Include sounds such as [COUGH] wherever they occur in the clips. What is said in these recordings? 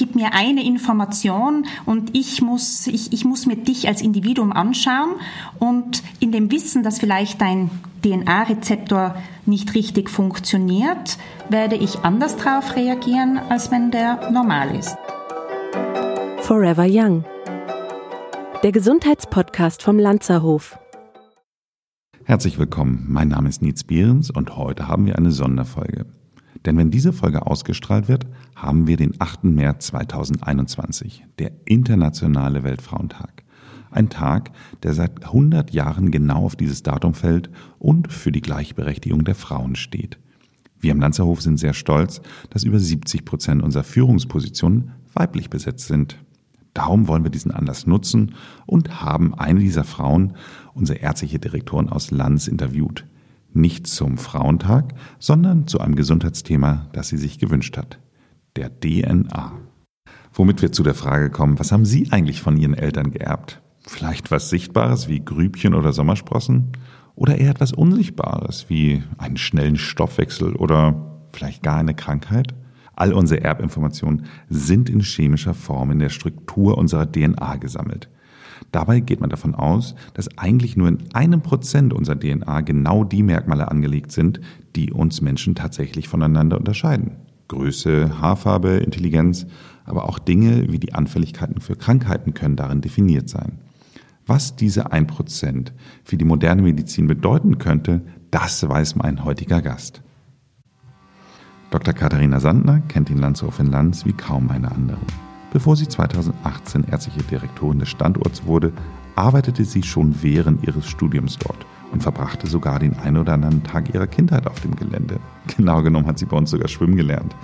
gib mir eine Information und ich muss, ich, ich muss mir dich als Individuum anschauen und in dem Wissen, dass vielleicht dein DNA-Rezeptor nicht richtig funktioniert, werde ich anders darauf reagieren, als wenn der normal ist. Forever Young. Der Gesundheitspodcast vom Lanzerhof. Herzlich willkommen. Mein Name ist Nietz Behrens und heute haben wir eine Sonderfolge. Denn wenn diese Folge ausgestrahlt wird, haben wir den 8. März 2021, der Internationale Weltfrauentag. Ein Tag, der seit 100 Jahren genau auf dieses Datum fällt und für die Gleichberechtigung der Frauen steht. Wir im Lanzerhof sind sehr stolz, dass über 70 Prozent unserer Führungspositionen weiblich besetzt sind. Darum wollen wir diesen Anlass nutzen und haben eine dieser Frauen, unsere ärztliche Direktorin aus Lanz, interviewt. Nicht zum Frauentag, sondern zu einem Gesundheitsthema, das sie sich gewünscht hat. Der DNA. Womit wir zu der Frage kommen, was haben Sie eigentlich von Ihren Eltern geerbt? Vielleicht was Sichtbares wie Grübchen oder Sommersprossen? Oder eher etwas Unsichtbares wie einen schnellen Stoffwechsel oder vielleicht gar eine Krankheit? All unsere Erbinformationen sind in chemischer Form in der Struktur unserer DNA gesammelt. Dabei geht man davon aus, dass eigentlich nur in einem Prozent unserer DNA genau die Merkmale angelegt sind, die uns Menschen tatsächlich voneinander unterscheiden. Größe, Haarfarbe, Intelligenz, aber auch Dinge wie die Anfälligkeiten für Krankheiten können darin definiert sein. Was diese ein Prozent für die moderne Medizin bedeuten könnte, das weiß mein heutiger Gast. Dr. Katharina Sandner kennt den Landshof in Lanz wie kaum eine andere. Bevor sie 2018 ärztliche Direktorin des Standorts wurde, arbeitete sie schon während ihres Studiums dort und verbrachte sogar den einen oder anderen Tag ihrer Kindheit auf dem Gelände. [LAUGHS] Genau genommen hat sie bei uns sogar schwimmen gelernt.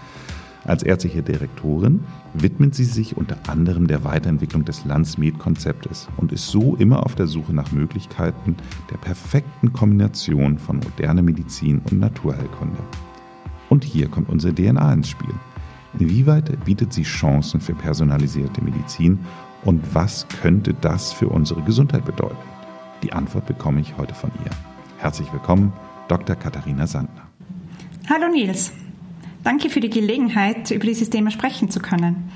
Als ärztliche Direktorin widmet sie sich unter anderem der Weiterentwicklung des Landsmed-Konzeptes und ist so immer auf der Suche nach Möglichkeiten der perfekten Kombination von moderner Medizin und Naturheilkunde. Und hier kommt unsere DNA ins Spiel. Inwieweit bietet sie Chancen für personalisierte Medizin und was könnte das für unsere Gesundheit bedeuten? Die Antwort bekomme ich heute von ihr. Herzlich willkommen, Dr. Katharina Sandner. Hallo Nils, danke für die Gelegenheit, über dieses Thema sprechen zu können.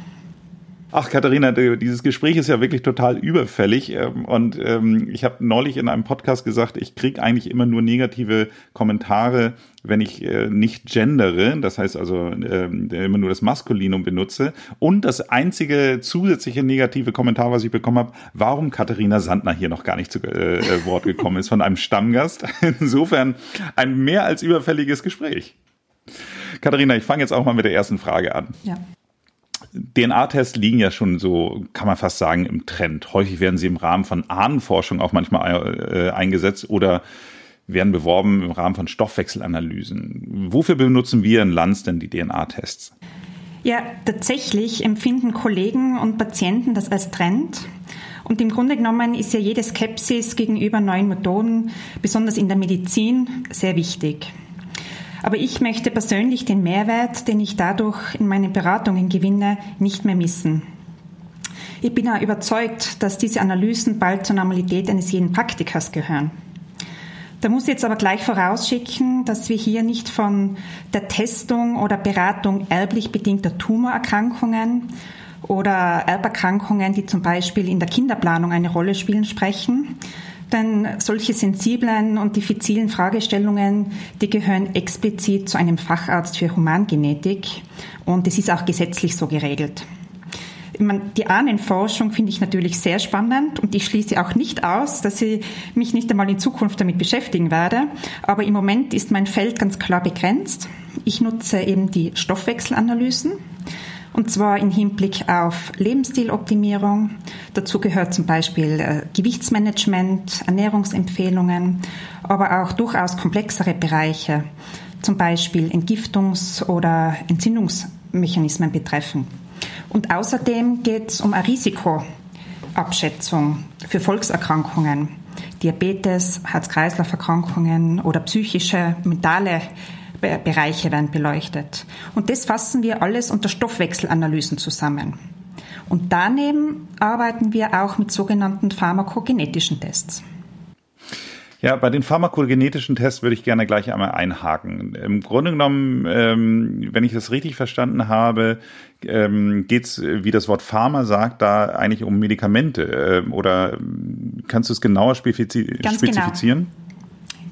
Ach, Katharina, dieses Gespräch ist ja wirklich total überfällig. Ähm, und ähm, ich habe neulich in einem Podcast gesagt, ich kriege eigentlich immer nur negative Kommentare, wenn ich äh, nicht gendere, das heißt also ähm, immer nur das Maskulinum benutze. Und das einzige zusätzliche negative Kommentar, was ich bekommen habe, warum Katharina Sandner hier noch gar nicht zu äh, äh Wort gekommen ist von einem Stammgast. [LAUGHS] Insofern ein mehr als überfälliges Gespräch. Katharina, ich fange jetzt auch mal mit der ersten Frage an. Ja. DNA-Tests liegen ja schon so, kann man fast sagen, im Trend. Häufig werden sie im Rahmen von Ahnenforschung auch manchmal äh, eingesetzt oder werden beworben im Rahmen von Stoffwechselanalysen. Wofür benutzen wir in Lanz denn die DNA-Tests? Ja, tatsächlich empfinden Kollegen und Patienten das als Trend. Und im Grunde genommen ist ja jede Skepsis gegenüber neuen Methoden, besonders in der Medizin, sehr wichtig. Aber ich möchte persönlich den Mehrwert, den ich dadurch in meinen Beratungen gewinne, nicht mehr missen. Ich bin auch überzeugt, dass diese Analysen bald zur Normalität eines jeden Praktikers gehören. Da muss ich jetzt aber gleich vorausschicken, dass wir hier nicht von der Testung oder Beratung erblich bedingter Tumorerkrankungen oder Erberkrankungen, die zum Beispiel in der Kinderplanung eine Rolle spielen, sprechen, denn solche sensiblen und diffizilen Fragestellungen, die gehören explizit zu einem Facharzt für Humangenetik und es ist auch gesetzlich so geregelt. Die Ahnenforschung finde ich natürlich sehr spannend und ich schließe auch nicht aus, dass ich mich nicht einmal in Zukunft damit beschäftigen werde. Aber im Moment ist mein Feld ganz klar begrenzt. Ich nutze eben die Stoffwechselanalysen und zwar im Hinblick auf Lebensstiloptimierung. Dazu gehört zum Beispiel äh, Gewichtsmanagement, Ernährungsempfehlungen, aber auch durchaus komplexere Bereiche, zum Beispiel Entgiftungs- oder Entzündungsmechanismen betreffen. Und außerdem geht es um eine Risikoabschätzung für Volkserkrankungen, Diabetes, Herz-Kreislauf-Erkrankungen oder psychische, mentale Bereiche werden beleuchtet. Und das fassen wir alles unter Stoffwechselanalysen zusammen. Und daneben arbeiten wir auch mit sogenannten pharmakogenetischen Tests. Ja, bei den pharmakogenetischen Tests würde ich gerne gleich einmal einhaken. Im Grunde genommen, ähm, wenn ich das richtig verstanden habe, ähm, geht es, wie das Wort Pharma sagt, da eigentlich um Medikamente. Äh, oder kannst du es genauer spezifiz Ganz spezifizieren? Genau.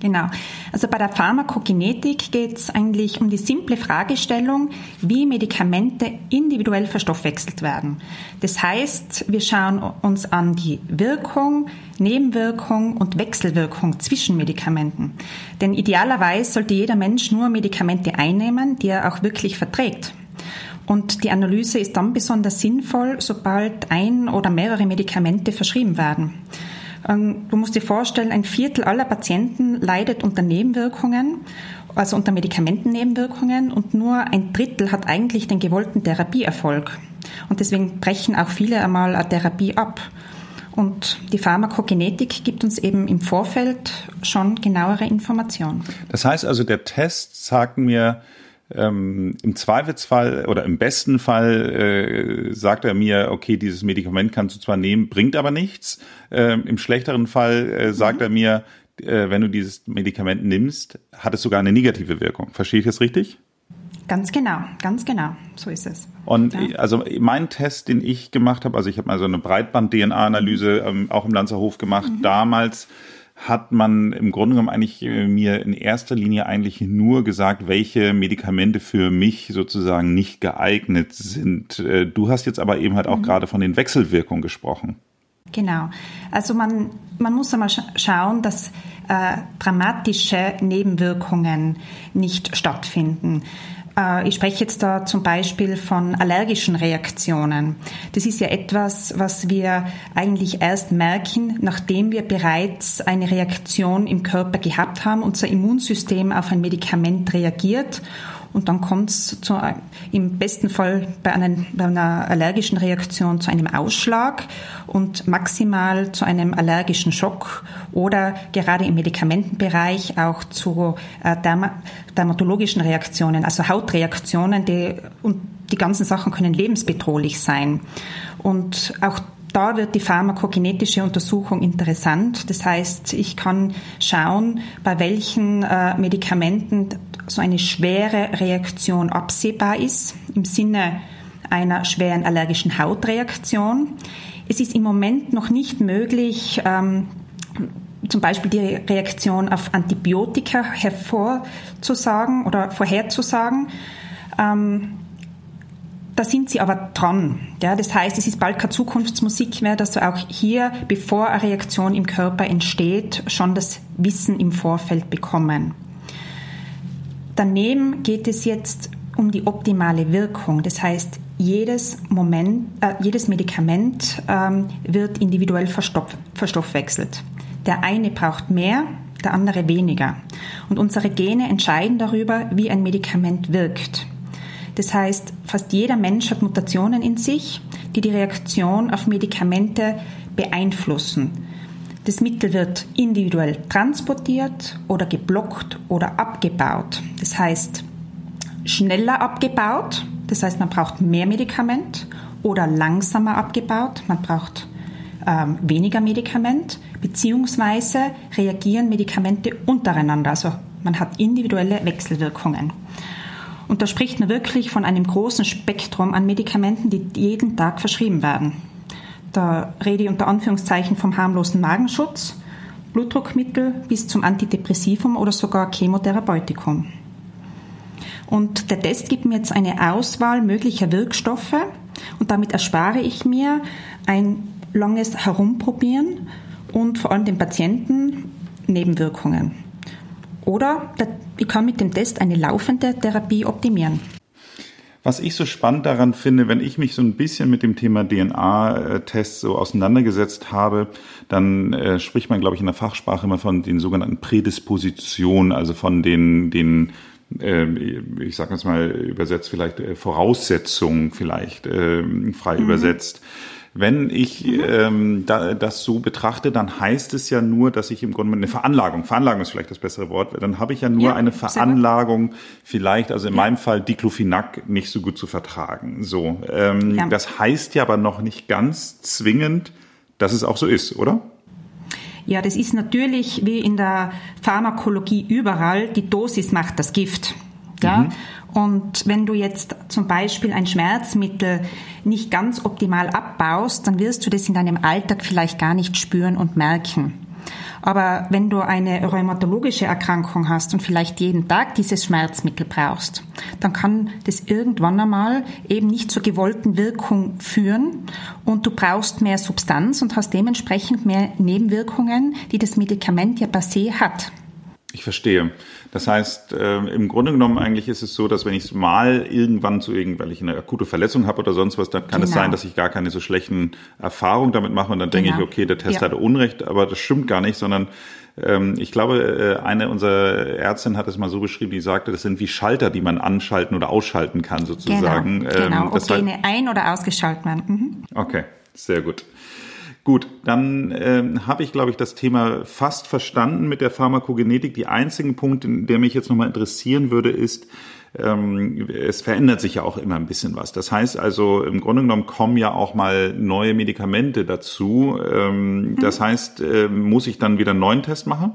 Genau. Also bei der Pharmakokinetik geht es eigentlich um die simple Fragestellung, wie Medikamente individuell verstoffwechselt werden. Das heißt, wir schauen uns an die Wirkung, Nebenwirkung und Wechselwirkung zwischen Medikamenten. Denn idealerweise sollte jeder Mensch nur Medikamente einnehmen, die er auch wirklich verträgt. Und die Analyse ist dann besonders sinnvoll, sobald ein oder mehrere Medikamente verschrieben werden. Ähm, du musst dir vorstellen, ein Viertel aller Patienten leidet unter Nebenwirkungen, also unter Medikamentennebenwirkungen und nur ein Drittel hat eigentlich den gewollten Therapieerfolg. Und deswegen brechen auch viele einmal eine Therapie ab. Und die Pharmakogenetik gibt uns eben im Vorfeld schon genauere Informationen. Das heißt also, der Test sagt mir, ähm, Im Zweifelsfall oder im besten Fall äh, sagt er mir, okay, dieses Medikament kannst du zwar nehmen, bringt aber nichts. Ähm, Im schlechteren Fall äh, sagt mhm. er mir, äh, wenn du dieses Medikament nimmst, hat es sogar eine negative Wirkung. Verstehe ich das richtig? Ganz genau, ganz genau, so ist es. Und ja. also mein Test, den ich gemacht habe, also ich habe mal so eine Breitband-DNA-Analyse ähm, auch im Lanzerhof gemacht, mhm. damals hat man im Grunde genommen eigentlich äh, mir in erster Linie eigentlich nur gesagt, welche Medikamente für mich sozusagen nicht geeignet sind. Äh, du hast jetzt aber eben halt auch mhm. gerade von den Wechselwirkungen gesprochen. Genau. Also man, man muss einmal schauen, dass äh, dramatische Nebenwirkungen nicht stattfinden. Äh, ich spreche jetzt da zum Beispiel von allergischen Reaktionen. Das ist ja etwas, was wir eigentlich erst merken, nachdem wir bereits eine Reaktion im Körper gehabt haben, unser Immunsystem auf ein Medikament reagiert und dann kommt es im besten Fall bei, einen, bei einer allergischen Reaktion zu einem Ausschlag und maximal zu einem allergischen Schock oder gerade im Medikamentenbereich auch zu äh, derma dermatologischen Reaktionen, also Hautreaktionen, die, und die ganzen Sachen können lebensbedrohlich sein. Und auch da wird die pharmakokinetische Untersuchung interessant. Das heißt, ich kann schauen, bei welchen äh, Medikamenten so eine schwere Reaktion absehbar ist, im Sinne einer schweren allergischen Hautreaktion. Es ist im Moment noch nicht möglich, ähm, zum Beispiel die Reaktion auf Antibiotika hervorzusagen oder vorherzusagen. Ähm, da sind sie aber dran. Ja, das heißt, es ist bald keine Zukunftsmusik mehr, dass du auch hier, bevor eine Reaktion im Körper entsteht, schon das Wissen im Vorfeld bekommen. Daneben geht es jetzt um die optimale Wirkung. Das heißt, jedes, Moment, äh, jedes Medikament ähm, wird individuell verstoff, verstoffwechselt. Der eine braucht mehr, der andere weniger. Und unsere Gene entscheiden darüber, wie ein Medikament wirkt. Das heißt, fast jeder Mensch hat Mutationen in sich, die die Reaktion auf Medikamente beeinflussen. Das Mittel wird individuell transportiert oder geblockt oder abgebaut. Das heißt, schneller abgebaut, das heißt, man braucht mehr Medikament oder langsamer abgebaut, man braucht ähm, weniger Medikament, beziehungsweise reagieren Medikamente untereinander. Also man hat individuelle Wechselwirkungen. Und da spricht man wirklich von einem großen Spektrum an Medikamenten, die jeden Tag verschrieben werden. Da rede ich unter Anführungszeichen vom harmlosen Magenschutz, Blutdruckmittel bis zum Antidepressivum oder sogar Chemotherapeutikum. Und der Test gibt mir jetzt eine Auswahl möglicher Wirkstoffe und damit erspare ich mir ein langes Herumprobieren und vor allem den Patienten Nebenwirkungen. Oder ich kann mit dem Test eine laufende Therapie optimieren. Was ich so spannend daran finde, wenn ich mich so ein bisschen mit dem Thema DNA-Tests so auseinandergesetzt habe, dann äh, spricht man, glaube ich, in der Fachsprache immer von den sogenannten Prädispositionen, also von den, den äh, ich sage jetzt mal übersetzt vielleicht äh, Voraussetzungen vielleicht äh, frei mhm. übersetzt. Wenn ich mhm. ähm, da, das so betrachte, dann heißt es ja nur, dass ich im Grunde eine Veranlagung, Veranlagung ist vielleicht das bessere Wort, dann habe ich ja nur ja, eine Veranlagung, vielleicht, also in ja. meinem Fall Diclofenac nicht so gut zu vertragen. So, ähm, ja. das heißt ja aber noch nicht ganz zwingend, dass es auch so ist, oder? Ja, das ist natürlich wie in der Pharmakologie überall, die Dosis macht das Gift. Ja? Mhm. Und wenn du jetzt zum Beispiel ein Schmerzmittel nicht ganz optimal abbaust, dann wirst du das in deinem Alltag vielleicht gar nicht spüren und merken. Aber wenn du eine rheumatologische Erkrankung hast und vielleicht jeden Tag dieses Schmerzmittel brauchst, dann kann das irgendwann einmal eben nicht zur gewollten Wirkung führen und du brauchst mehr Substanz und hast dementsprechend mehr Nebenwirkungen, die das Medikament ja per se hat. Ich verstehe. Das heißt, äh, im Grunde genommen eigentlich ist es so, dass wenn ich es mal irgendwann zu irgendwann, weil ich eine akute Verletzung habe oder sonst was, dann kann genau. es sein, dass ich gar keine so schlechten Erfahrungen damit mache und dann genau. denke ich, okay, der Test ja. hatte Unrecht, aber das stimmt gar nicht, sondern ähm, ich glaube, äh, eine unserer Ärztinnen hat es mal so beschrieben, die sagte, das sind wie Schalter, die man anschalten oder ausschalten kann sozusagen. Genau, genau. Ähm, ob Gene ein- oder ausgeschaltet werden. Mhm. Okay, sehr gut. Gut, dann äh, habe ich, glaube ich, das Thema fast verstanden mit der Pharmakogenetik. Die einzigen Punkte, der mich jetzt nochmal interessieren würde, ist, ähm, es verändert sich ja auch immer ein bisschen was. Das heißt also, im Grunde genommen kommen ja auch mal neue Medikamente dazu. Ähm, mhm. Das heißt, äh, muss ich dann wieder einen neuen Test machen?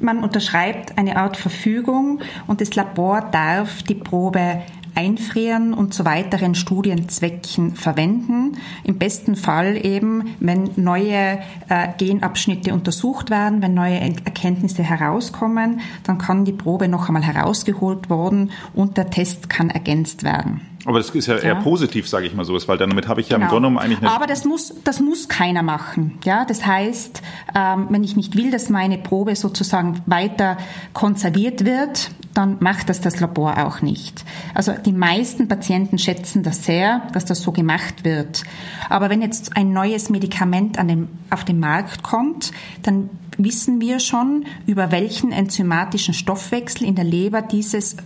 Man unterschreibt eine Art Verfügung und das Labor darf die Probe einfrieren und zu weiteren Studienzwecken verwenden. Im besten Fall eben, wenn neue äh, Genabschnitte untersucht werden, wenn neue Erkenntnisse herauskommen, dann kann die Probe noch einmal herausgeholt werden und der Test kann ergänzt werden. Aber das ist ja, ja. eher positiv, sage ich mal so, weil damit habe ich ja genau. im Grunde genommen eigentlich eine Aber das muss, das muss keiner machen. Ja, das heißt, ähm, wenn ich nicht will, dass meine Probe sozusagen weiter konserviert wird, dann macht das das Labor auch nicht. Also die meisten Patienten schätzen das sehr, dass das so gemacht wird. Aber wenn jetzt ein neues Medikament an den, auf den Markt kommt, dann wissen wir schon, über welchen enzymatischen Stoffwechsel in der Leber dieses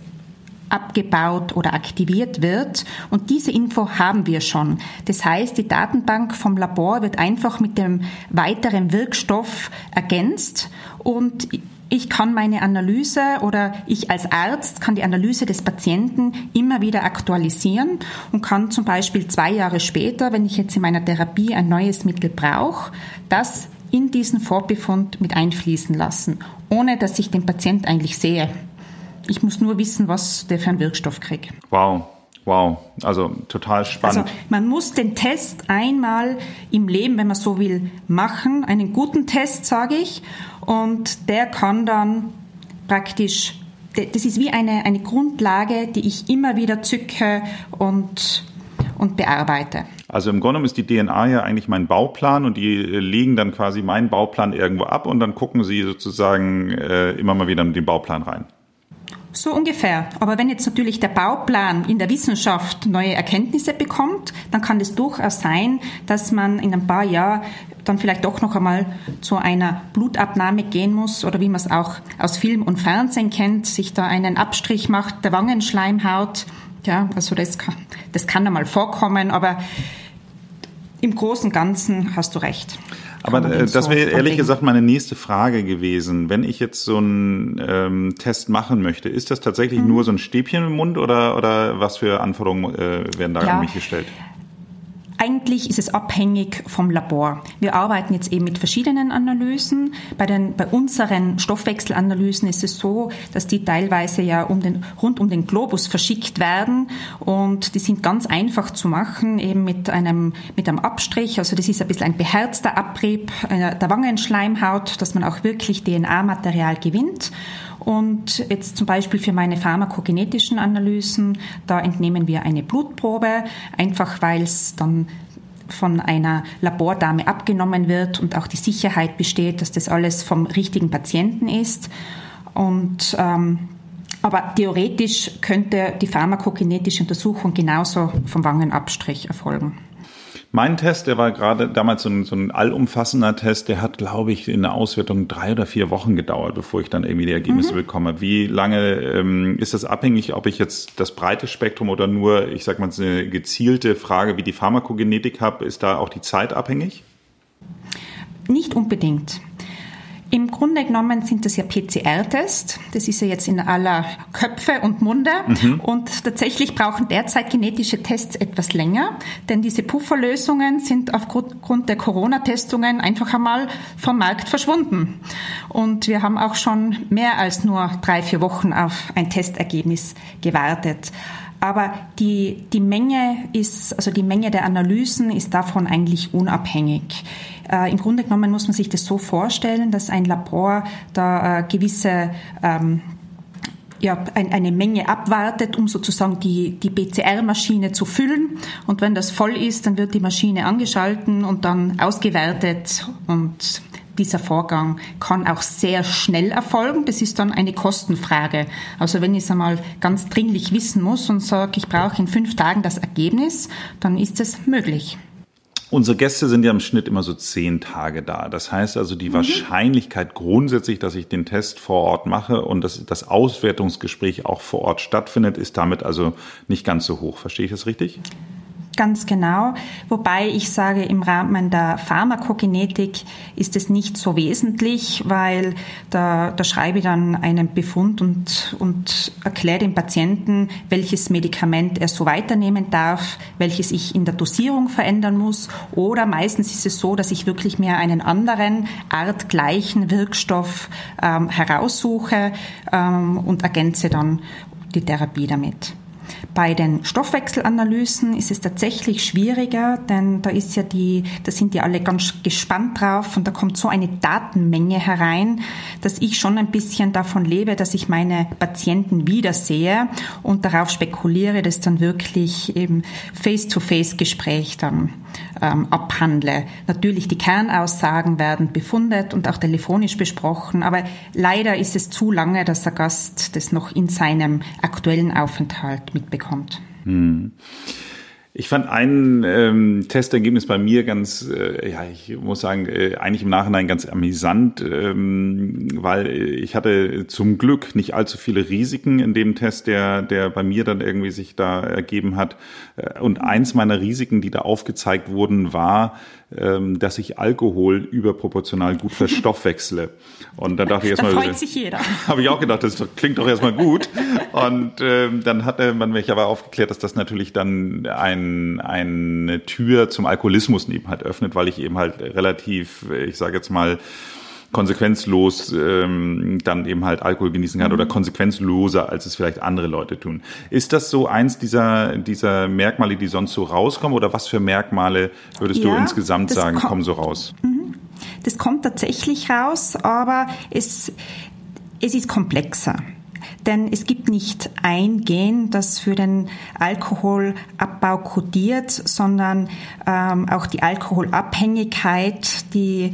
abgebaut oder aktiviert wird. Und diese Info haben wir schon. Das heißt, die Datenbank vom Labor wird einfach mit dem weiteren Wirkstoff ergänzt und ich kann meine Analyse oder ich als Arzt kann die Analyse des Patienten immer wieder aktualisieren und kann zum Beispiel zwei Jahre später, wenn ich jetzt in meiner Therapie ein neues Mittel brauche, das in diesen Vorbefund mit einfließen lassen, ohne dass ich den Patient eigentlich sehe. Ich muss nur wissen, was der für einen Wirkstoff kriegt. Wow. Wow, also total spannend. Also man muss den Test einmal im Leben, wenn man so will, machen. Einen guten Test, sage ich. Und der kann dann praktisch, das ist wie eine, eine Grundlage, die ich immer wieder zücke und, und bearbeite. Also im Grunde ist die DNA ja eigentlich mein Bauplan und die legen dann quasi meinen Bauplan irgendwo ab und dann gucken sie sozusagen äh, immer mal wieder in den Bauplan rein. So ungefähr. Aber wenn jetzt natürlich der Bauplan in der Wissenschaft neue Erkenntnisse bekommt, dann kann es durchaus sein, dass man in ein paar Jahren dann vielleicht doch noch einmal zu einer Blutabnahme gehen muss oder wie man es auch aus Film und Fernsehen kennt, sich da einen Abstrich macht der Wangenschleimhaut. Ja, also das kann, das kann einmal vorkommen, aber im Großen und Ganzen hast du recht. Aber äh, das wäre ehrlich gesagt meine nächste Frage gewesen. Wenn ich jetzt so einen ähm, Test machen möchte, ist das tatsächlich mhm. nur so ein Stäbchen im Mund oder, oder was für Anforderungen äh, werden da ja. an mich gestellt? Eigentlich ist es abhängig vom Labor. Wir arbeiten jetzt eben mit verschiedenen Analysen. Bei, den, bei unseren Stoffwechselanalysen ist es so, dass die teilweise ja um den, rund um den Globus verschickt werden und die sind ganz einfach zu machen, eben mit einem, mit einem Abstrich. Also das ist ein bisschen ein beherzter Abrieb äh, der Wangenschleimhaut, dass man auch wirklich DNA-Material gewinnt. Und jetzt zum Beispiel für meine pharmakogenetischen Analysen, da entnehmen wir eine Blutprobe, einfach weil es dann von einer Labordame abgenommen wird und auch die Sicherheit besteht, dass das alles vom richtigen Patienten ist. Und ähm, aber theoretisch könnte die pharmakokinetische Untersuchung genauso vom Wangenabstrich erfolgen. Mein Test, der war gerade damals so ein, so ein allumfassender Test, der hat, glaube ich, in der Auswertung drei oder vier Wochen gedauert, bevor ich dann irgendwie die Ergebnisse mhm. bekomme. Wie lange ähm, ist das abhängig, ob ich jetzt das breite Spektrum oder nur, ich sag mal, eine gezielte Frage wie die Pharmakogenetik habe? Ist da auch die Zeit abhängig? Nicht unbedingt. Im Grunde genommen sind das ja PCR-Tests. Das ist ja jetzt in aller Köpfe und Munde. Mhm. Und tatsächlich brauchen derzeit genetische Tests etwas länger, denn diese Pufferlösungen sind aufgrund der Corona-Testungen einfach einmal vom Markt verschwunden. Und wir haben auch schon mehr als nur drei, vier Wochen auf ein Testergebnis gewartet. Aber die, die Menge ist, also die Menge der Analysen ist davon eigentlich unabhängig. Äh, Im Grunde genommen muss man sich das so vorstellen, dass ein Labor da äh, gewisse ähm, ja, ein, eine Menge abwartet, um sozusagen die, die BCR-Maschine zu füllen. Und wenn das voll ist, dann wird die Maschine angeschalten und dann ausgewertet und dieser Vorgang kann auch sehr schnell erfolgen. Das ist dann eine Kostenfrage. Also wenn ich es einmal ganz dringlich wissen muss und sage, ich brauche in fünf Tagen das Ergebnis, dann ist es möglich. Unsere Gäste sind ja im Schnitt immer so zehn Tage da. Das heißt also, die mhm. Wahrscheinlichkeit grundsätzlich, dass ich den Test vor Ort mache und dass das Auswertungsgespräch auch vor Ort stattfindet, ist damit also nicht ganz so hoch. Verstehe ich das richtig? Ganz genau. Wobei ich sage, im Rahmen der Pharmakogenetik ist es nicht so wesentlich, weil da, da schreibe ich dann einen Befund und, und erkläre dem Patienten, welches Medikament er so weiternehmen darf, welches ich in der Dosierung verändern muss. Oder meistens ist es so, dass ich wirklich mehr einen anderen, artgleichen Wirkstoff ähm, heraussuche ähm, und ergänze dann die Therapie damit. Bei den Stoffwechselanalysen ist es tatsächlich schwieriger, denn da ist ja die, da sind die alle ganz gespannt drauf und da kommt so eine Datenmenge herein, dass ich schon ein bisschen davon lebe, dass ich meine Patienten wiedersehe und darauf spekuliere, dass dann wirklich eben Face-to-Face-Gespräch dann ähm, abhandle. Natürlich die Kernaussagen werden befundet und auch telefonisch besprochen, aber leider ist es zu lange, dass der Gast das noch in seinem aktuellen Aufenthalt mitbekommt. Hm. Ich fand ein ähm, Testergebnis bei mir ganz, äh, ja, ich muss sagen, äh, eigentlich im Nachhinein ganz amüsant, ähm, weil ich hatte zum Glück nicht allzu viele Risiken in dem Test, der, der bei mir dann irgendwie sich da ergeben hat. Äh, und eins meiner Risiken, die da aufgezeigt wurden, war, ähm, dass ich Alkohol überproportional gut verstoffwechsle. [LAUGHS] Und dann dachte ich erstmal, da freut sich jeder. [LAUGHS] Habe ich auch gedacht, das klingt doch erstmal gut. Und ähm, dann hatte man mich aber aufgeklärt, dass das natürlich dann ein, eine Tür zum Alkoholismus eben halt öffnet, weil ich eben halt relativ, ich sage jetzt mal, konsequenzlos ähm, dann eben halt Alkohol genießen kann mhm. oder konsequenzloser, als es vielleicht andere Leute tun. Ist das so eins dieser, dieser Merkmale, die sonst so rauskommen oder was für Merkmale würdest ja, du insgesamt sagen, kommen so raus? Mhm. Das kommt tatsächlich raus, aber es, es ist komplexer. Denn es gibt nicht ein Gen, das für den Alkoholabbau kodiert, sondern ähm, auch die Alkoholabhängigkeit, die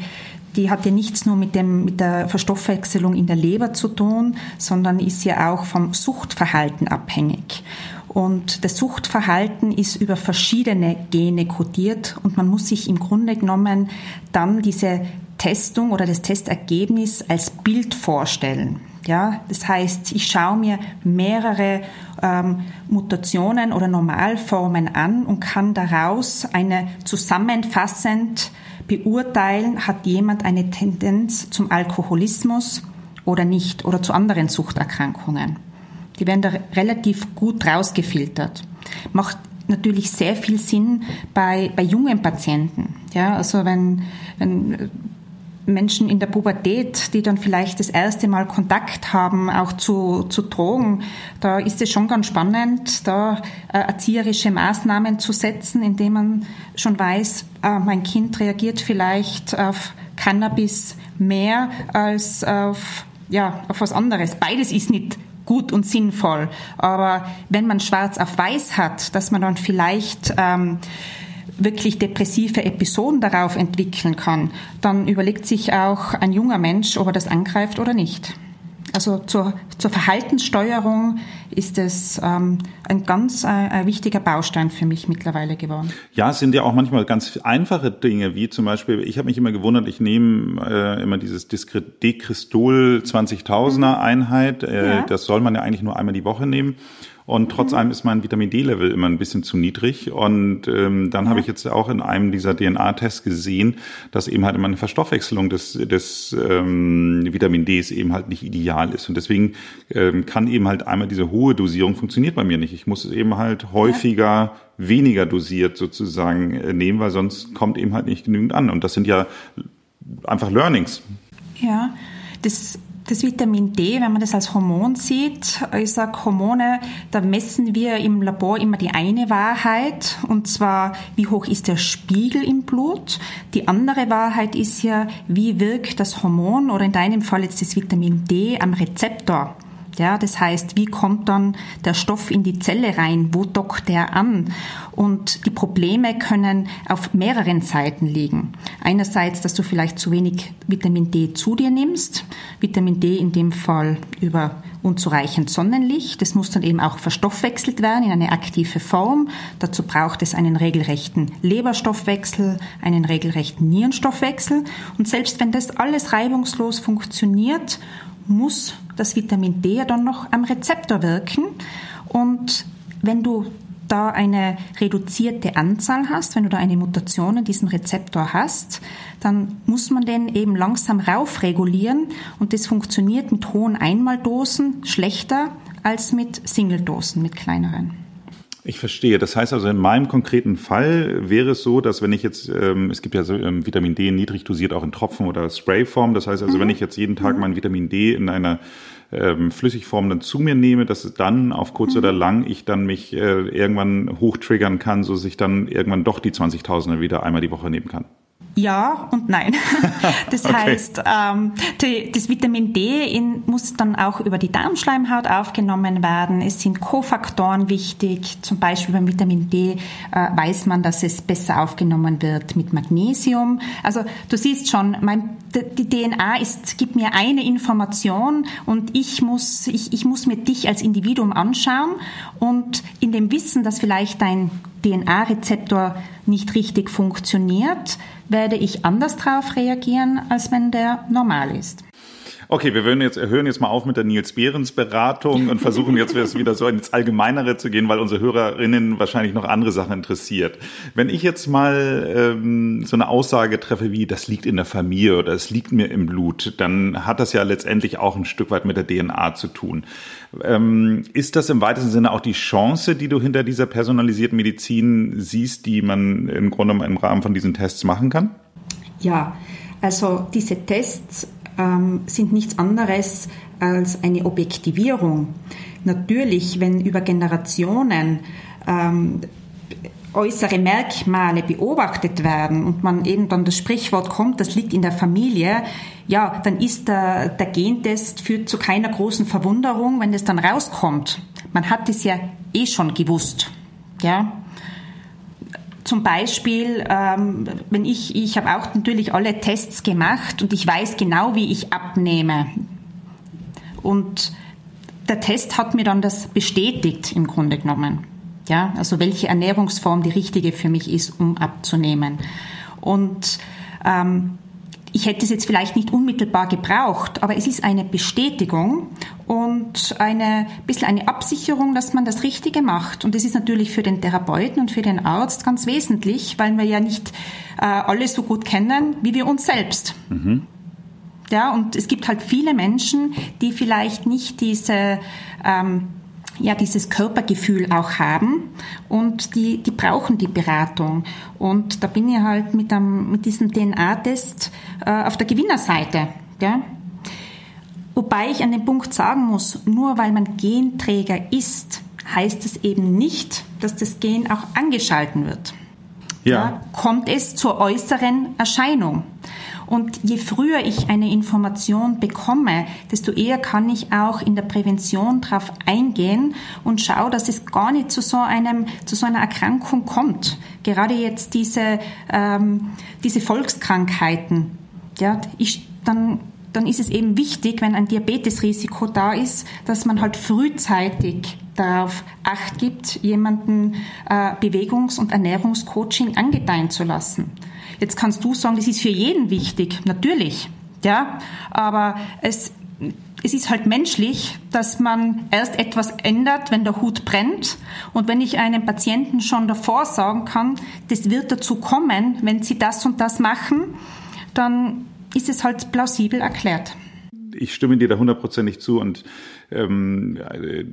die hat ja nichts nur mit, dem, mit der Verstoffwechselung in der Leber zu tun, sondern ist ja auch vom Suchtverhalten abhängig. Und das Suchtverhalten ist über verschiedene Gene kodiert und man muss sich im Grunde genommen dann diese Testung oder das Testergebnis als Bild vorstellen. Ja, das heißt, ich schaue mir mehrere ähm, Mutationen oder Normalformen an und kann daraus eine zusammenfassend beurteilen, hat jemand eine Tendenz zum Alkoholismus oder nicht oder zu anderen Suchterkrankungen. Die werden da relativ gut rausgefiltert. Macht natürlich sehr viel Sinn bei, bei jungen Patienten. Ja, also wenn, wenn Menschen in der Pubertät, die dann vielleicht das erste Mal Kontakt haben, auch zu, zu Drogen, da ist es schon ganz spannend, da äh, erzieherische Maßnahmen zu setzen, indem man schon weiß, äh, mein Kind reagiert vielleicht auf Cannabis mehr als auf, ja, auf was anderes. Beides ist nicht gut und sinnvoll. Aber wenn man schwarz auf weiß hat, dass man dann vielleicht ähm, wirklich depressive Episoden darauf entwickeln kann, dann überlegt sich auch ein junger Mensch, ob er das angreift oder nicht. Also zur, zur Verhaltenssteuerung ist es ähm, ein ganz äh, ein wichtiger Baustein für mich mittlerweile geworden. Ja, es sind ja auch manchmal ganz einfache Dinge, wie zum Beispiel, ich habe mich immer gewundert, ich nehme äh, immer dieses Dekristol 20.000er Einheit, äh, ja. das soll man ja eigentlich nur einmal die Woche nehmen. Und trotz mhm. allem ist mein Vitamin D-Level immer ein bisschen zu niedrig. Und ähm, dann ja. habe ich jetzt auch in einem dieser DNA-Tests gesehen, dass eben halt immer eine Verstoffwechselung des, des ähm, Vitamin Ds eben halt nicht ideal ist. Und deswegen ähm, kann eben halt einmal diese hohe Dosierung funktioniert bei mir nicht. Ich muss es eben halt häufiger ja. weniger dosiert sozusagen äh, nehmen, weil sonst kommt eben halt nicht genügend an. Und das sind ja einfach Learnings. Ja, das das Vitamin D, wenn man das als Hormon sieht, ich sage Hormone, da messen wir im Labor immer die eine Wahrheit, und zwar, wie hoch ist der Spiegel im Blut. Die andere Wahrheit ist ja, wie wirkt das Hormon oder in deinem Fall jetzt das Vitamin D am Rezeptor. Ja, das heißt, wie kommt dann der Stoff in die Zelle rein? Wo dockt der an? Und die Probleme können auf mehreren Seiten liegen. Einerseits, dass du vielleicht zu wenig Vitamin D zu dir nimmst. Vitamin D in dem Fall über unzureichend Sonnenlicht. Das muss dann eben auch verstoffwechselt werden in eine aktive Form. Dazu braucht es einen regelrechten Leberstoffwechsel, einen regelrechten Nierenstoffwechsel. Und selbst wenn das alles reibungslos funktioniert, muss das Vitamin D ja dann noch am Rezeptor wirken. Und wenn du da eine reduzierte Anzahl hast, wenn du da eine Mutation in diesem Rezeptor hast, dann muss man den eben langsam raufregulieren und das funktioniert mit hohen Einmaldosen schlechter als mit Singledosen, mit kleineren. Ich verstehe. Das heißt also, in meinem konkreten Fall wäre es so, dass wenn ich jetzt, ähm, es gibt ja so ähm, Vitamin D niedrig dosiert auch in Tropfen oder Sprayform. Das heißt also, mhm. wenn ich jetzt jeden Tag mhm. mein Vitamin D in einer ähm, Flüssigform dann zu mir nehme, dass es dann auf kurz mhm. oder lang ich dann mich äh, irgendwann hochtriggern kann, so dass ich dann irgendwann doch die 20.000er wieder einmal die Woche nehmen kann. Ja und nein. [LAUGHS] Das okay. heißt, ähm, die, das Vitamin D in, muss dann auch über die Darmschleimhaut aufgenommen werden. Es sind Kofaktoren wichtig. Zum Beispiel beim Vitamin D äh, weiß man, dass es besser aufgenommen wird mit Magnesium. Also du siehst schon, mein, die DNA ist, gibt mir eine Information und ich muss, ich, ich muss mir dich als Individuum anschauen und in dem Wissen, dass vielleicht dein DNA-Rezeptor nicht richtig funktioniert, werde ich anders darauf reagieren, als wenn der normal ist. Okay, wir jetzt, hören jetzt mal auf mit der Nils Behrens Beratung und versuchen jetzt [LAUGHS] wieder so ins Allgemeinere zu gehen, weil unsere Hörerinnen wahrscheinlich noch andere Sachen interessiert. Wenn ich jetzt mal ähm, so eine Aussage treffe wie, das liegt in der Familie oder es liegt mir im Blut, dann hat das ja letztendlich auch ein Stück weit mit der DNA zu tun. Ähm, ist das im weitesten Sinne auch die Chance, die du hinter dieser personalisierten Medizin siehst, die man im Grunde im Rahmen von diesen Tests machen kann? Ja, also diese Tests ähm, sind nichts anderes als eine Objektivierung. Natürlich, wenn über Generationen ähm, äußere Merkmale beobachtet werden und man eben dann das Sprichwort kommt, das liegt in der Familie, ja, dann ist der, der Gentest führt zu keiner großen Verwunderung, wenn das dann rauskommt. Man hat es ja eh schon gewusst, ja. Zum Beispiel, ähm, wenn ich, ich habe auch natürlich alle Tests gemacht und ich weiß genau, wie ich abnehme. Und der Test hat mir dann das bestätigt im Grunde genommen. Ja, also welche Ernährungsform die richtige für mich ist, um abzunehmen. Und ähm, ich hätte es jetzt vielleicht nicht unmittelbar gebraucht, aber es ist eine Bestätigung und eine bisschen eine Absicherung, dass man das Richtige macht. Und das ist natürlich für den Therapeuten und für den Arzt ganz wesentlich, weil wir ja nicht äh, alle so gut kennen wie wir uns selbst. Mhm. Ja, und es gibt halt viele Menschen, die vielleicht nicht diese ähm, ja dieses Körpergefühl auch haben und die, die brauchen die Beratung. Und da bin ich halt mit, einem, mit diesem DNA-Test äh, auf der Gewinnerseite. Ja? Wobei ich an dem Punkt sagen muss, nur weil man Genträger ist, heißt es eben nicht, dass das Gen auch angeschalten wird. Ja. ja kommt es zur äußeren Erscheinung. Und je früher ich eine Information bekomme, desto eher kann ich auch in der Prävention darauf eingehen und schaue, dass es gar nicht zu so einem zu so einer Erkrankung kommt. Gerade jetzt diese ähm, diese Volkskrankheiten, ja, ich dann dann ist es eben wichtig, wenn ein Diabetesrisiko da ist, dass man halt frühzeitig darauf Acht gibt, jemanden äh, Bewegungs- und Ernährungscoaching angedeihen zu lassen. Jetzt kannst du sagen, das ist für jeden wichtig, natürlich, ja, aber es es ist halt menschlich, dass man erst etwas ändert, wenn der Hut brennt. Und wenn ich einem Patienten schon davor sagen kann, das wird dazu kommen, wenn Sie das und das machen, dann ist es halt plausibel erklärt. Ich stimme dir da hundertprozentig zu und ähm,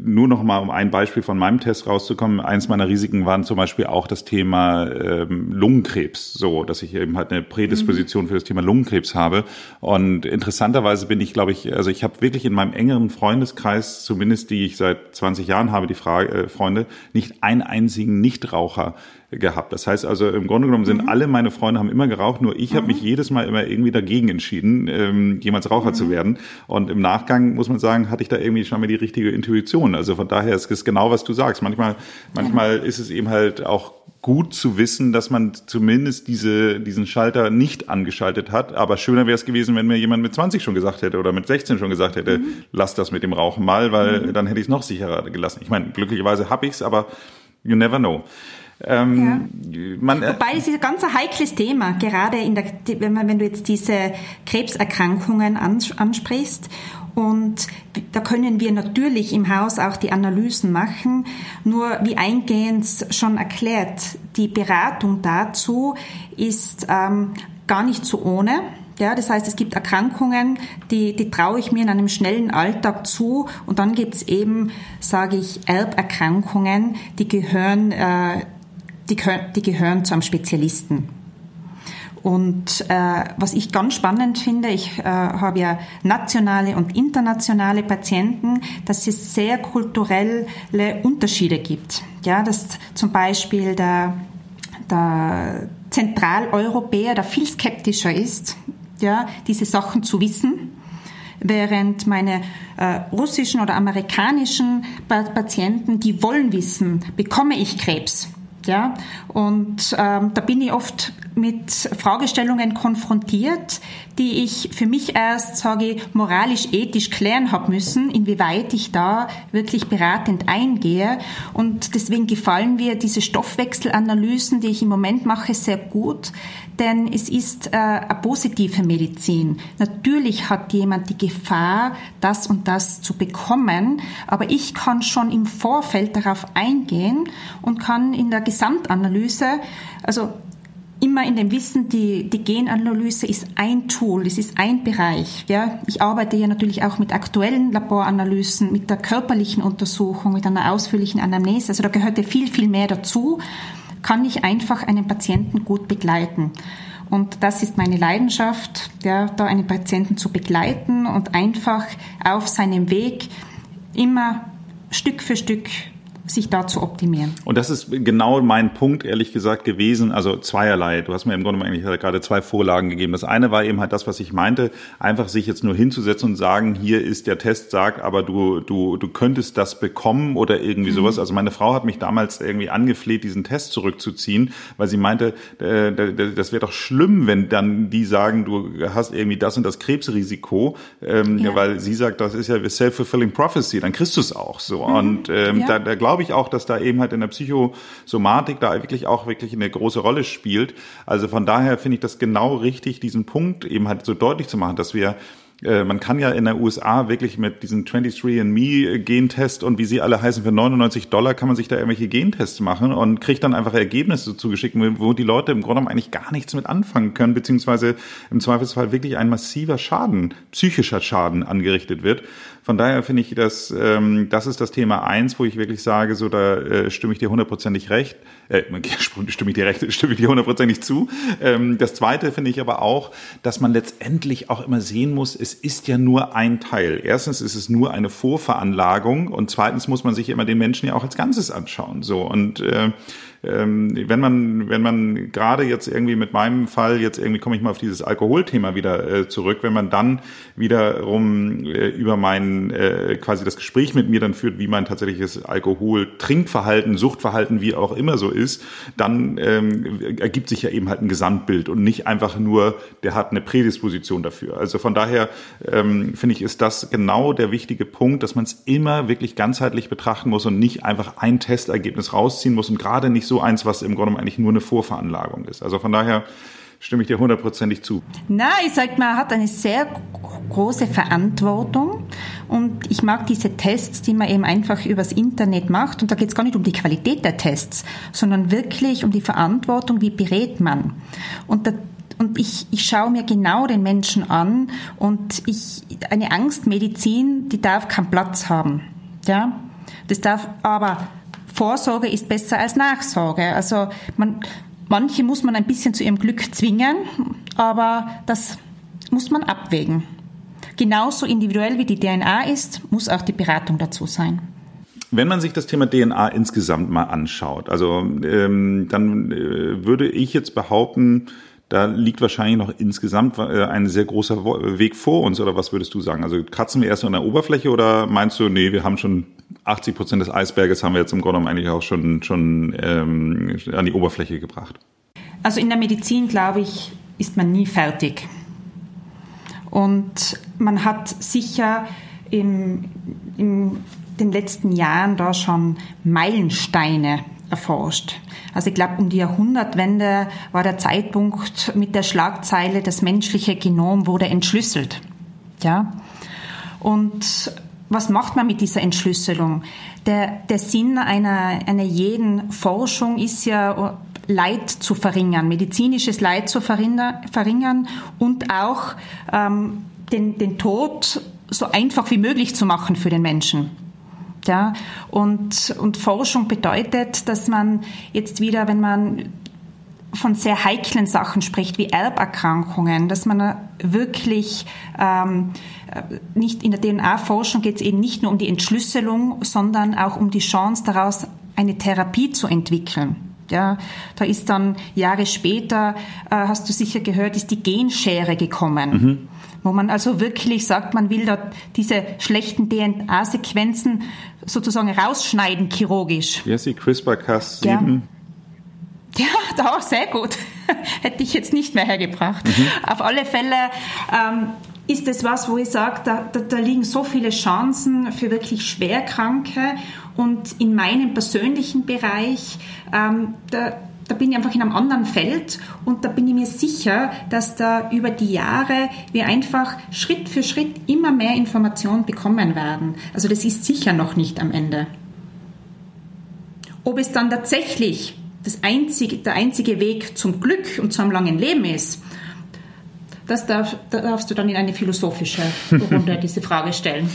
nur noch mal um ein Beispiel von meinem Test rauszukommen. Eins meiner Risiken waren zum Beispiel auch das Thema ähm, Lungenkrebs, so dass ich eben halt eine Prädisposition für das Thema Lungenkrebs habe. Und interessanterweise bin ich, glaube ich, also ich habe wirklich in meinem engeren Freundeskreis, zumindest die ich seit 20 Jahren habe, die Frage, äh, Freunde, nicht einen einzigen Nichtraucher gehabt. Das heißt also, im Grunde genommen sind mhm. alle meine Freunde haben immer geraucht, nur ich mhm. habe mich jedes Mal immer irgendwie dagegen entschieden, ähm, jemals Raucher mhm. zu werden. Und im Nachgang muss man sagen, hatte ich da irgendwie schon mal die richtige Intuition. Also von daher ist es genau, was du sagst. Manchmal, manchmal ist es eben halt auch gut zu wissen, dass man zumindest diese, diesen Schalter nicht angeschaltet hat. Aber schöner wäre es gewesen, wenn mir jemand mit 20 schon gesagt hätte oder mit 16 schon gesagt hätte, mhm. lass das mit dem Rauchen mal, weil mhm. dann hätte ich es noch sicherer gelassen. Ich meine, glücklicherweise habe ich es, aber you never know. Ähm, ja. man, äh, Wobei es ist ein ganz heikles Thema, gerade in der, wenn, man, wenn du jetzt diese Krebserkrankungen ansprichst. Und da können wir natürlich im Haus auch die Analysen machen. Nur wie eingehend schon erklärt, die Beratung dazu ist ähm, gar nicht so ohne. Ja, das heißt, es gibt Erkrankungen, die, die traue ich mir in einem schnellen Alltag zu. Und dann gibt es eben, sage ich, Erberkrankungen, die gehören äh, die, die gehören zu einem Spezialisten. Und äh, was ich ganz spannend finde, ich äh, habe ja nationale und internationale Patienten, dass es sehr kulturelle Unterschiede gibt. Ja, dass zum Beispiel der, der Zentraleuropäer da viel skeptischer ist, ja, diese Sachen zu wissen, während meine äh, russischen oder amerikanischen Patienten, die wollen wissen, bekomme ich Krebs? Ja, und ähm, da bin ich oft mit Fragestellungen konfrontiert, die ich für mich erst, sage ich, moralisch-ethisch klären habe müssen, inwieweit ich da wirklich beratend eingehe. Und deswegen gefallen mir diese Stoffwechselanalysen, die ich im Moment mache, sehr gut, denn es ist äh, eine positive Medizin. Natürlich hat jemand die Gefahr, das und das zu bekommen, aber ich kann schon im Vorfeld darauf eingehen und kann in der Gesamtanalyse, also immer in dem Wissen, die, die Genanalyse ist ein Tool, es ist ein Bereich. Ja. Ich arbeite ja natürlich auch mit aktuellen Laboranalysen, mit der körperlichen Untersuchung, mit einer ausführlichen Anamnese. Also da gehört ja viel, viel mehr dazu. Kann ich einfach einen Patienten gut begleiten. Und das ist meine Leidenschaft, ja, da einen Patienten zu begleiten und einfach auf seinem Weg immer Stück für Stück sich da zu optimieren. Und das ist genau mein Punkt, ehrlich gesagt, gewesen. Also zweierlei. Du hast mir im Grunde eigentlich gerade zwei Vorlagen gegeben. Das eine war eben halt das, was ich meinte, einfach sich jetzt nur hinzusetzen und sagen, hier ist der Test, sag, aber du, du, du könntest das bekommen oder irgendwie mhm. sowas. Also meine Frau hat mich damals irgendwie angefleht, diesen Test zurückzuziehen, weil sie meinte, äh, das wäre doch schlimm, wenn dann die sagen, du hast irgendwie das und das Krebsrisiko, ähm, ja. weil sie sagt, das ist ja self-fulfilling prophecy, dann kriegst du es auch so. Mhm. Und ähm, ja. da, da glaube glaube ich auch, dass da eben halt in der Psychosomatik da wirklich auch wirklich eine große Rolle spielt. Also von daher finde ich das genau richtig, diesen Punkt eben halt so deutlich zu machen, dass wir äh, man kann ja in der USA wirklich mit diesen 23andMe Gentest und wie sie alle heißen, für 99 Dollar kann man sich da irgendwelche Gentests machen und kriegt dann einfach Ergebnisse zugeschickt, wo die Leute im Grunde genommen eigentlich gar nichts mit anfangen können, beziehungsweise im Zweifelsfall wirklich ein massiver Schaden, psychischer Schaden angerichtet wird. Von daher finde ich, dass ähm, das ist das Thema eins, wo ich wirklich sage, so da äh, stimme ich dir hundertprozentig recht. Äh, [LAUGHS] stimme ich dir recht, stimme ich dir hundertprozentig zu. Ähm, das zweite finde ich aber auch, dass man letztendlich auch immer sehen muss, es ist ja nur ein Teil. Erstens ist es nur eine Vorveranlagung und zweitens muss man sich immer den Menschen ja auch als Ganzes anschauen. So und äh, ähm, wenn man, wenn man gerade jetzt irgendwie mit meinem Fall, jetzt irgendwie komme ich mal auf dieses Alkoholthema wieder äh, zurück, wenn man dann wiederum äh, über mein äh, quasi das Gespräch mit mir dann führt, wie mein tatsächliches Alkohol-Trinkverhalten, Suchtverhalten, wie auch immer so ist, dann ähm, ergibt sich ja eben halt ein Gesamtbild und nicht einfach nur, der hat eine Prädisposition dafür. Also von daher ähm, finde ich, ist das genau der wichtige Punkt, dass man es immer wirklich ganzheitlich betrachten muss und nicht einfach ein Testergebnis rausziehen muss und gerade nicht so eins, was im Grunde eigentlich nur eine Vorveranlagung ist. Also von daher stimme ich dir hundertprozentig zu. Na, ich sage, man hat eine sehr große Verantwortung und ich mag diese Tests, die man eben einfach übers Internet macht und da geht es gar nicht um die Qualität der Tests, sondern wirklich um die Verantwortung, wie berät man. Und da, und ich, ich schaue mir genau den Menschen an und ich, eine Angstmedizin, die darf keinen Platz haben. Ja? Das darf, aber Vorsorge ist besser als Nachsorge. Also man, manche muss man ein bisschen zu ihrem Glück zwingen, aber das muss man abwägen. Genauso individuell wie die DNA ist, muss auch die Beratung dazu sein. Wenn man sich das Thema DNA insgesamt mal anschaut, also ähm, dann äh, würde ich jetzt behaupten, da liegt wahrscheinlich noch insgesamt äh, ein sehr großer Weg vor uns, oder was würdest du sagen? Also kratzen wir erst an der Oberfläche oder meinst du, nee, wir haben schon 80 Prozent des Eisberges haben wir jetzt im Grunde eigentlich auch schon, schon ähm, an die Oberfläche gebracht? Also in der Medizin, glaube ich, ist man nie fertig. Und man hat sicher in, in den letzten Jahren da schon Meilensteine erforscht. Also ich glaube, um die Jahrhundertwende war der Zeitpunkt mit der Schlagzeile, das menschliche Genom wurde entschlüsselt. Ja. Und was macht man mit dieser Entschlüsselung? Der, der Sinn einer, einer jeden Forschung ist ja, Leid zu verringern, medizinisches Leid zu verringern und auch ähm, den, den Tod so einfach wie möglich zu machen für den Menschen. Ja, und, und Forschung bedeutet, dass man jetzt wieder, wenn man von sehr heiklen Sachen spricht, wie Erberkrankungen, dass man wirklich ähm, nicht in der DNA-Forschung geht es eben nicht nur um die Entschlüsselung, sondern auch um die Chance daraus eine Therapie zu entwickeln. Ja, da ist dann Jahre später, äh, hast du sicher gehört, ist die Genschere gekommen. Mhm. Wo man also wirklich sagt, man will da diese schlechten DNA-Sequenzen sozusagen rausschneiden chirurgisch. Heißt die CRISPR-Cas7? Ja. Ja, da auch sehr gut. [LAUGHS] Hätte ich jetzt nicht mehr hergebracht. Mhm. Auf alle Fälle ähm, ist es was, wo ich sage, da, da, da, liegen so viele Chancen für wirklich Schwerkranke und in meinem persönlichen Bereich, ähm, da, da bin ich einfach in einem anderen Feld und da bin ich mir sicher, dass da über die Jahre wir einfach Schritt für Schritt immer mehr Informationen bekommen werden. Also das ist sicher noch nicht am Ende. Ob es dann tatsächlich das einzige, der einzige Weg zum Glück und zu einem langen Leben ist, das darf, da darfst du dann in eine philosophische Runde [LAUGHS] diese Frage stellen.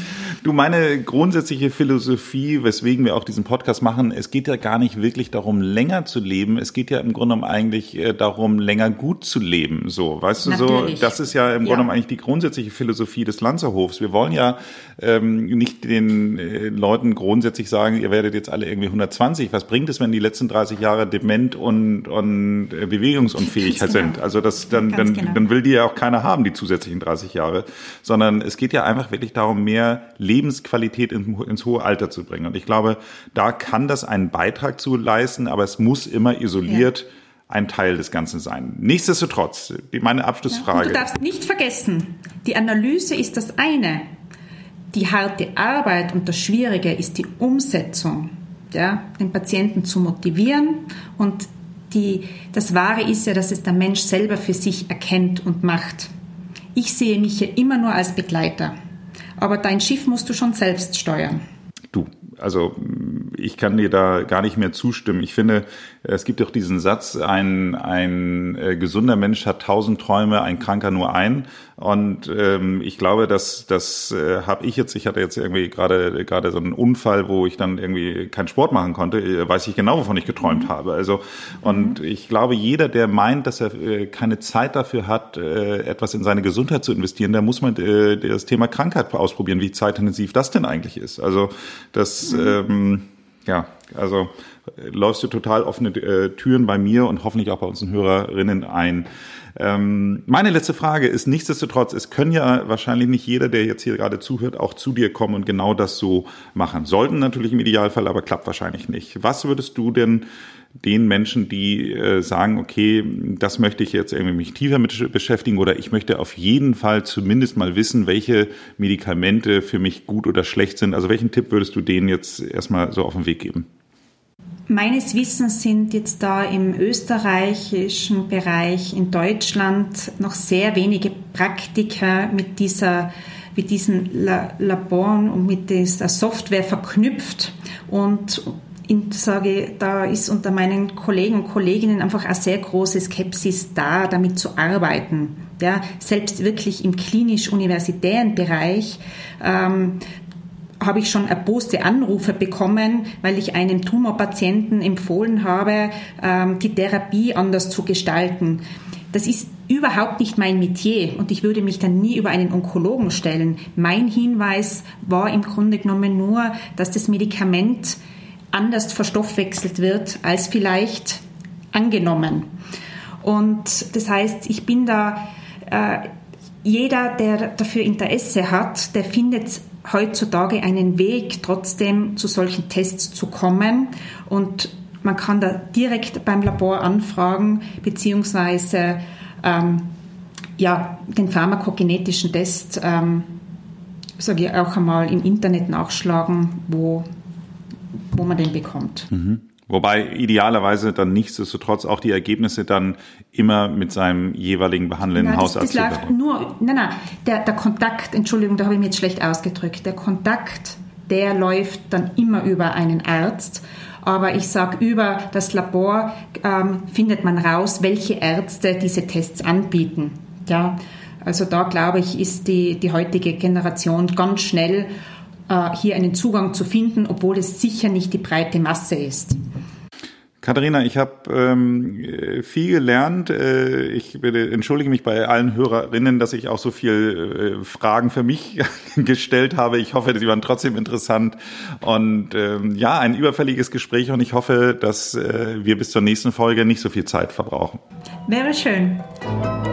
Du, meine grundsätzliche Philosophie, weswegen wir auch diesen Podcast machen, es geht ja gar nicht wirklich darum, länger zu leben. Es geht ja im Grunde genommen eigentlich äh, darum, länger gut zu leben. So, weißt du, Natürlich. so, das ist ja im Grunde genommen eigentlich die grundsätzliche Philosophie des Lanzerhofs. Wir wollen ja ähm, nicht den äh, Leuten grundsätzlich sagen, ihr werdet jetzt alle irgendwie 120. Was bringt es, wenn die letzten 30 Jahre dement und, und äh, bewegungsunfähig genau. sind? Also das, dann, dann, genau. dann will die ja auch keiner haben, die zusätzlichen 30 Jahre. Sondern es geht ja einfach wirklich darum, mehr Leben Lebensqualität ins hohe Alter zu bringen. Und ich glaube, da kann das einen Beitrag zu leisten, aber es muss immer isoliert ja. ein Teil des Ganzen sein. Nichtsdestotrotz, meine Abschlussfrage. Ja, du darfst nicht vergessen, die Analyse ist das eine. Die harte Arbeit und das Schwierige ist die Umsetzung, ja, den Patienten zu motivieren und die, das Wahre ist ja, dass es der Mensch selber für sich erkennt und macht. Ich sehe mich hier immer nur als Begleiter aber dein Schiff musst du schon selbst steuern. Du, also ich kann dir da gar nicht mehr zustimmen. Ich finde, es gibt doch diesen Satz, ein, ein äh, gesunder Mensch hat tausend Träume, ein Kranker nur ein. Und ähm, ich glaube, dass das äh, habe ich jetzt, ich hatte jetzt irgendwie gerade gerade so einen Unfall, wo ich dann irgendwie keinen Sport machen konnte, äh, weiß ich genau, wovon ich geträumt mhm. habe. Also und mhm. ich glaube, jeder, der meint, dass er äh, keine Zeit dafür hat, äh, etwas in seine Gesundheit zu investieren, da muss man äh, das Thema Krankheit ausprobieren, wie zeitintensiv das denn eigentlich ist. Also das mhm. ähm, ja, also läufst du total offene äh, Türen bei mir und hoffentlich auch bei unseren Hörerinnen ein. Ähm, meine letzte Frage ist nichtsdestotrotz, es können ja wahrscheinlich nicht jeder, der jetzt hier gerade zuhört, auch zu dir kommen und genau das so machen. Sollten natürlich im Idealfall, aber klappt wahrscheinlich nicht. Was würdest du denn den Menschen, die äh, sagen, okay, das möchte ich jetzt irgendwie mich tiefer mit beschäftigen oder ich möchte auf jeden Fall zumindest mal wissen, welche Medikamente für mich gut oder schlecht sind. Also welchen Tipp würdest du denen jetzt erstmal so auf den Weg geben? Meines Wissens sind jetzt da im österreichischen Bereich in Deutschland noch sehr wenige Praktiker mit dieser mit diesen Laboren und mit dieser Software verknüpft und ich sage, da ist unter meinen Kollegen und Kolleginnen einfach eine sehr große Skepsis da, damit zu arbeiten. Ja, selbst wirklich im klinisch-universitären Bereich ähm, habe ich schon erboste Anrufe bekommen, weil ich einem Tumorpatienten empfohlen habe, ähm, die Therapie anders zu gestalten. Das ist überhaupt nicht mein Metier und ich würde mich dann nie über einen Onkologen stellen. Mein Hinweis war im Grunde genommen nur, dass das Medikament anders verstoffwechselt wird als vielleicht angenommen. Und das heißt, ich bin da, äh, jeder, der dafür Interesse hat, der findet heutzutage einen Weg, trotzdem zu solchen Tests zu kommen. Und man kann da direkt beim Labor anfragen, beziehungsweise ähm, ja, den pharmakogenetischen Test, ähm, sage ich auch einmal, im Internet nachschlagen, wo, wo man den bekommt. Mhm. Wobei idealerweise dann nichtsdestotrotz auch die Ergebnisse dann immer mit seinem jeweiligen behandelnden nein, Hausarzt. Das, das läuft nur, nein, nein, der, der Kontakt, Entschuldigung, da habe ich mich jetzt schlecht ausgedrückt, der Kontakt, der läuft dann immer über einen Arzt. Aber ich sage, über das Labor ähm, findet man raus, welche Ärzte diese Tests anbieten. Ja, also da glaube ich, ist die, die heutige Generation ganz schnell hier einen Zugang zu finden, obwohl es sicher nicht die breite Masse ist. Katharina, ich habe ähm, viel gelernt. Äh, ich bitte, entschuldige mich bei allen Hörerinnen, dass ich auch so viel äh, Fragen für mich [LAUGHS] gestellt habe. Ich hoffe, sie waren trotzdem interessant. Und ähm, ja, ein überfälliges Gespräch und ich hoffe, dass äh, wir bis zur nächsten Folge nicht so viel Zeit verbrauchen. Wäre schön.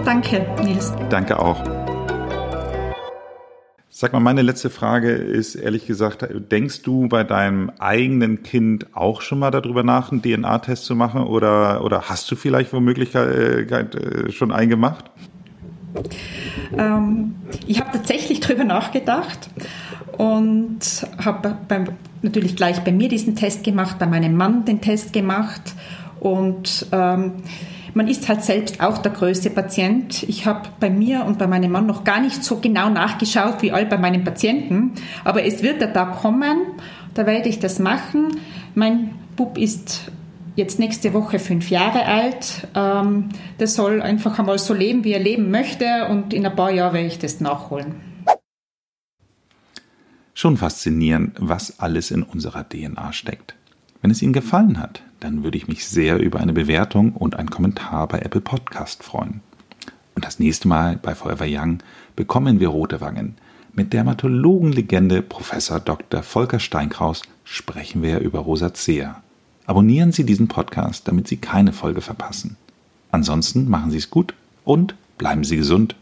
Danke, Nils. Danke auch. Sag mal, meine letzte Frage ist ehrlich gesagt, denkst du bei deinem eigenen Kind auch schon mal darüber nach, einen DNA-Test zu machen oder, oder hast du vielleicht womöglich äh, schon einen gemacht? Ähm, ich habe tatsächlich darüber nachgedacht und habe natürlich gleich bei mir diesen Test gemacht, bei meinem Mann den Test gemacht und ähm, man ist halt selbst auch der größte Patient. Ich habe bei mir und bei meinem Mann noch gar nicht so genau nachgeschaut wie all bei meinen Patienten, aber es wird der Tag kommen, da werde ich das machen. Mein Bub ist jetzt nächste Woche fünf Jahre alt. Ähm, der soll einfach einmal so leben, wie er leben möchte und in ein paar Jahren werde ich das nachholen. Schon faszinierend, was alles in unserer DNA steckt. Wenn es Ihnen gefallen hat, dann würde ich mich sehr über eine Bewertung und einen Kommentar bei Apple Podcast freuen. Und das nächste Mal bei Forever Young bekommen wir rote Wangen. Mit Dermatologenlegende Professor Dr. Volker Steinkraus sprechen wir über Rosacea. Abonnieren Sie diesen Podcast, damit Sie keine Folge verpassen. Ansonsten machen Sie es gut und bleiben Sie gesund.